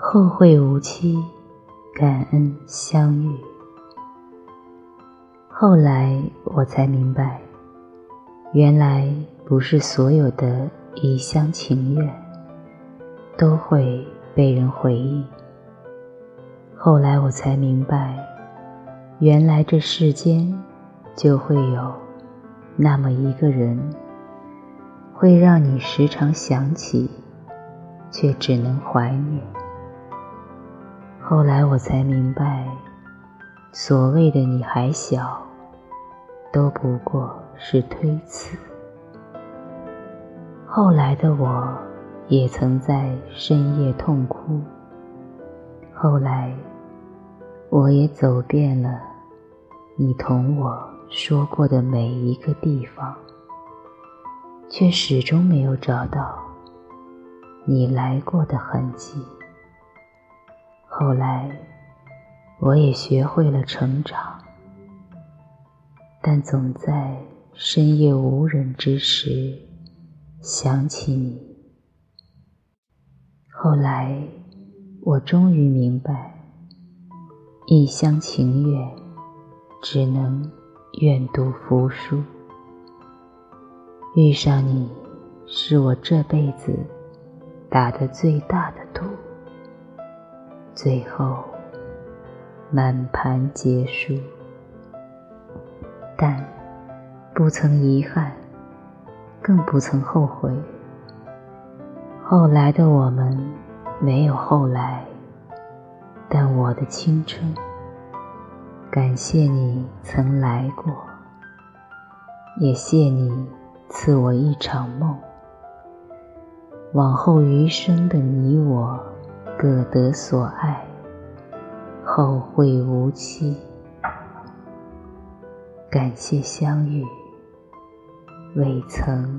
后会无期，感恩相遇。后来我才明白，原来不是所有的一厢情愿都会被人回应。后来我才明白，原来这世间就会有那么一个人。会让你时常想起，却只能怀念。后来我才明白，所谓的你还小，都不过是推辞。后来的我，也曾在深夜痛哭。后来，我也走遍了你同我说过的每一个地方。却始终没有找到你来过的痕迹。后来，我也学会了成长，但总在深夜无人之时想起你。后来，我终于明白，一厢情愿，只能愿赌服输。遇上你，是我这辈子打的最大的赌，最后满盘皆输，但不曾遗憾，更不曾后悔。后来的我们没有后来，但我的青春，感谢你曾来过，也谢你。赐我一场梦，往后余生的你我各得所爱，后会无期。感谢相遇，未曾。